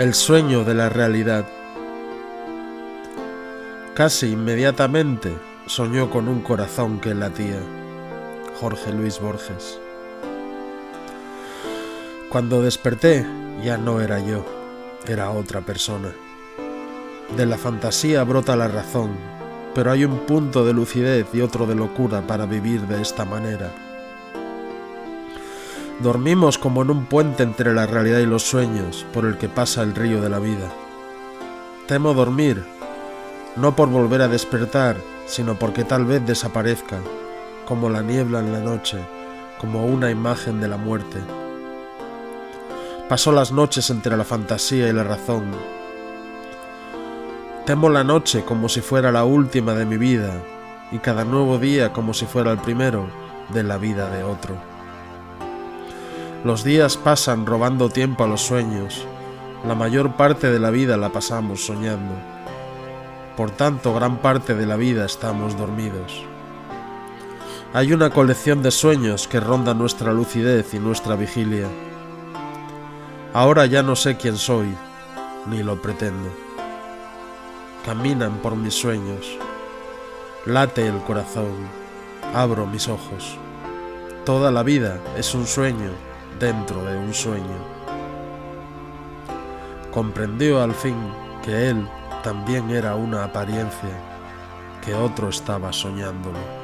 El sueño de la realidad. Casi inmediatamente soñó con un corazón que latía. Jorge Luis Borges. Cuando desperté ya no era yo, era otra persona. De la fantasía brota la razón, pero hay un punto de lucidez y otro de locura para vivir de esta manera. Dormimos como en un puente entre la realidad y los sueños por el que pasa el río de la vida. Temo dormir, no por volver a despertar, sino porque tal vez desaparezca, como la niebla en la noche, como una imagen de la muerte. Paso las noches entre la fantasía y la razón. Temo la noche como si fuera la última de mi vida y cada nuevo día como si fuera el primero de la vida de otro. Los días pasan robando tiempo a los sueños. La mayor parte de la vida la pasamos soñando. Por tanto, gran parte de la vida estamos dormidos. Hay una colección de sueños que ronda nuestra lucidez y nuestra vigilia. Ahora ya no sé quién soy, ni lo pretendo. Caminan por mis sueños. Late el corazón. Abro mis ojos. Toda la vida es un sueño dentro de un sueño. Comprendió al fin que él también era una apariencia, que otro estaba soñándolo.